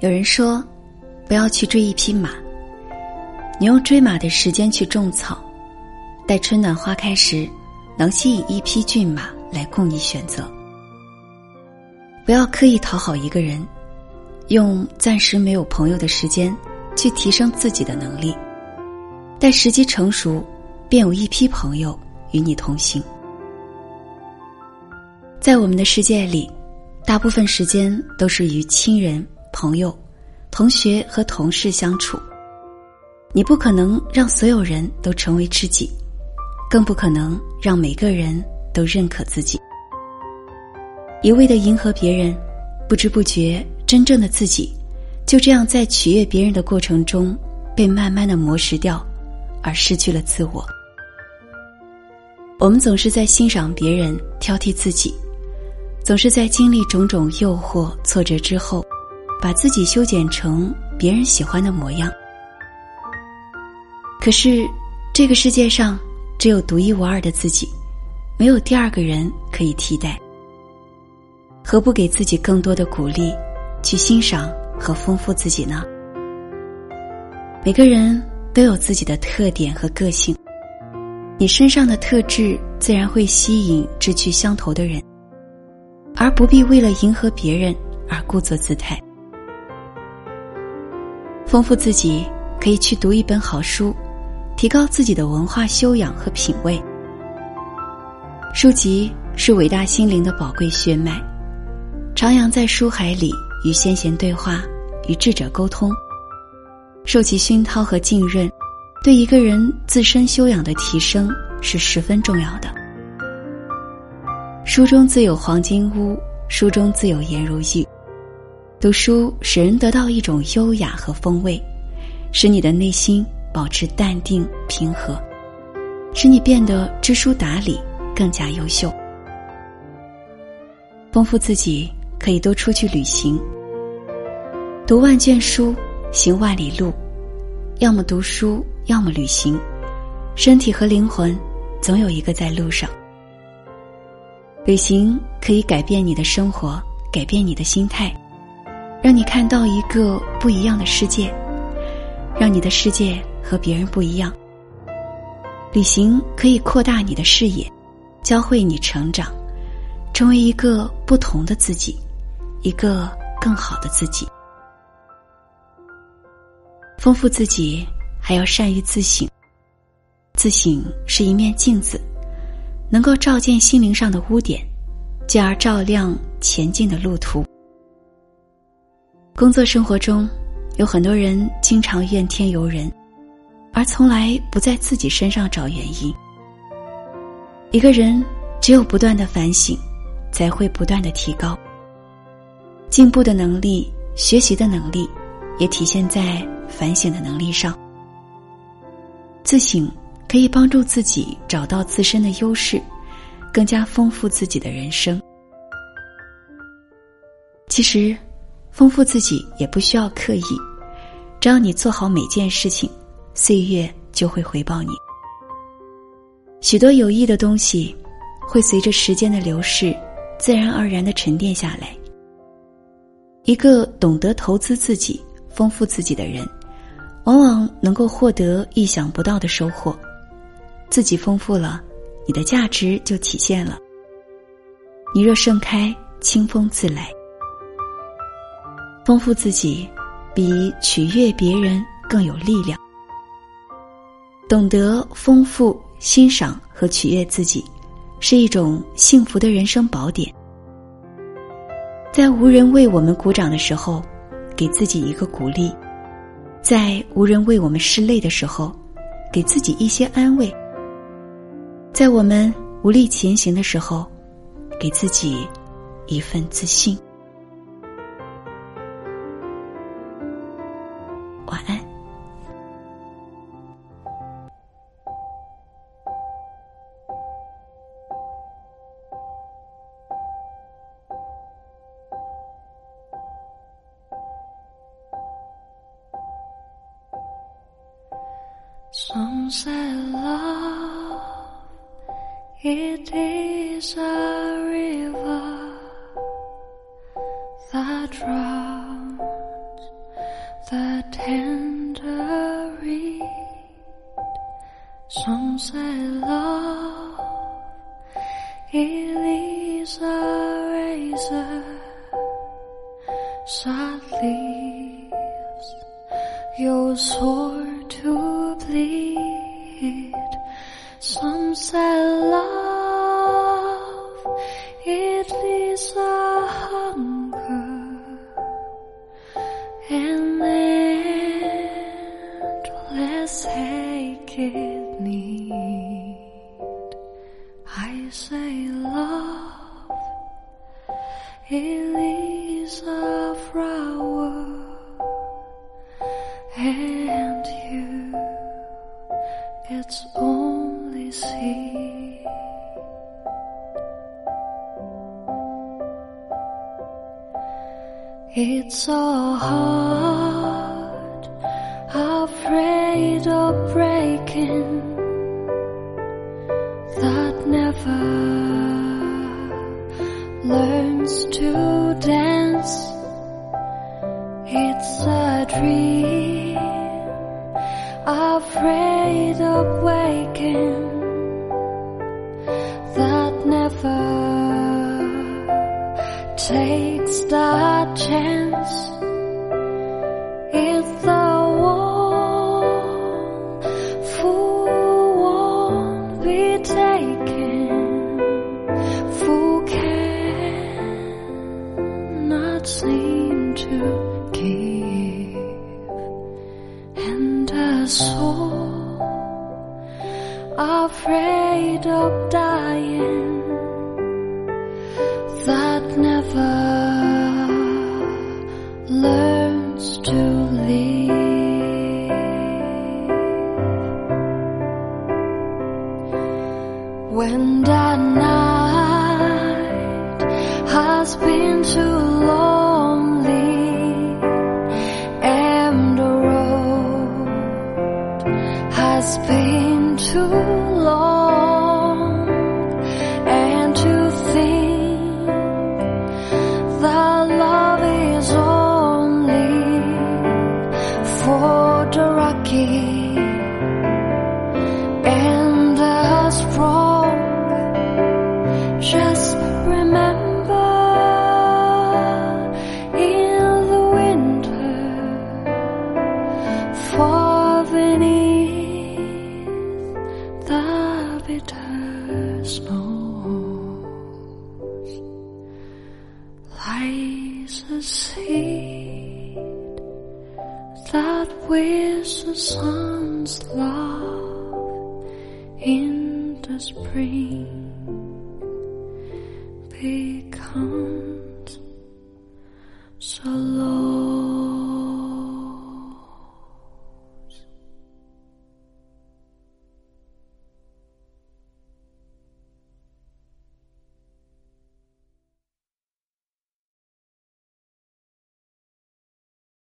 有人说，不要去追一匹马，你用追马的时间去种草，待春暖花开时，能吸引一匹骏马来供你选择。不要刻意讨好一个人，用暂时没有朋友的时间去提升自己的能力，待时机成熟，便有一批朋友与你同行。在我们的世界里，大部分时间都是与亲人。朋友、同学和同事相处，你不可能让所有人都成为知己，更不可能让每个人都认可自己。一味的迎合别人，不知不觉，真正的自己就这样在取悦别人的过程中被慢慢的磨蚀掉，而失去了自我。我们总是在欣赏别人，挑剔自己，总是在经历种种诱惑、挫折之后。把自己修剪成别人喜欢的模样，可是这个世界上只有独一无二的自己，没有第二个人可以替代。何不给自己更多的鼓励，去欣赏和丰富自己呢？每个人都有自己的特点和个性，你身上的特质自然会吸引志趣相投的人，而不必为了迎合别人而故作姿态。丰富自己，可以去读一本好书，提高自己的文化修养和品味。书籍是伟大心灵的宝贵血脉，徜徉在书海里，与先贤对话，与智者沟通，受其熏陶和浸润，对一个人自身修养的提升是十分重要的。书中自有黄金屋，书中自有颜如玉。读书使人得到一种优雅和风味，使你的内心保持淡定平和，使你变得知书达理，更加优秀。丰富自己，可以多出去旅行。读万卷书，行万里路，要么读书，要么旅行，身体和灵魂总有一个在路上。旅行可以改变你的生活，改变你的心态。让你看到一个不一样的世界，让你的世界和别人不一样。旅行可以扩大你的视野，教会你成长，成为一个不同的自己，一个更好的自己。丰富自己，还要善于自省。自省是一面镜子，能够照见心灵上的污点，进而照亮前进的路途。工作生活中，有很多人经常怨天尤人，而从来不在自己身上找原因。一个人只有不断的反省，才会不断的提高。进步的能力、学习的能力，也体现在反省的能力上。自省可以帮助自己找到自身的优势，更加丰富自己的人生。其实。丰富自己也不需要刻意，只要你做好每件事情，岁月就会回报你。许多有益的东西，会随着时间的流逝，自然而然的沉淀下来。一个懂得投资自己、丰富自己的人，往往能够获得意想不到的收获。自己丰富了，你的价值就体现了。你若盛开，清风自来。丰富自己，比取悦别人更有力量。懂得丰富、欣赏和取悦自己，是一种幸福的人生宝典。在无人为我们鼓掌的时候，给自己一个鼓励；在无人为我们拭泪的时候，给自己一些安慰；在我们无力前行的时候，给自己一份自信。Some say love it is a river that drowns the tender reed. Some say love, it is a razor, sad leaves your sword bleed. Some say love, it is a hunger and endless aching need. I say love, it is it's only seed. It's so hard, afraid of breaking, that never learns to dance. It's a dream, chance. If the one fool won't be taken, fool cannot seem to give, and a soul afraid of dying seed that wears the sun's love in the spring becomes so low.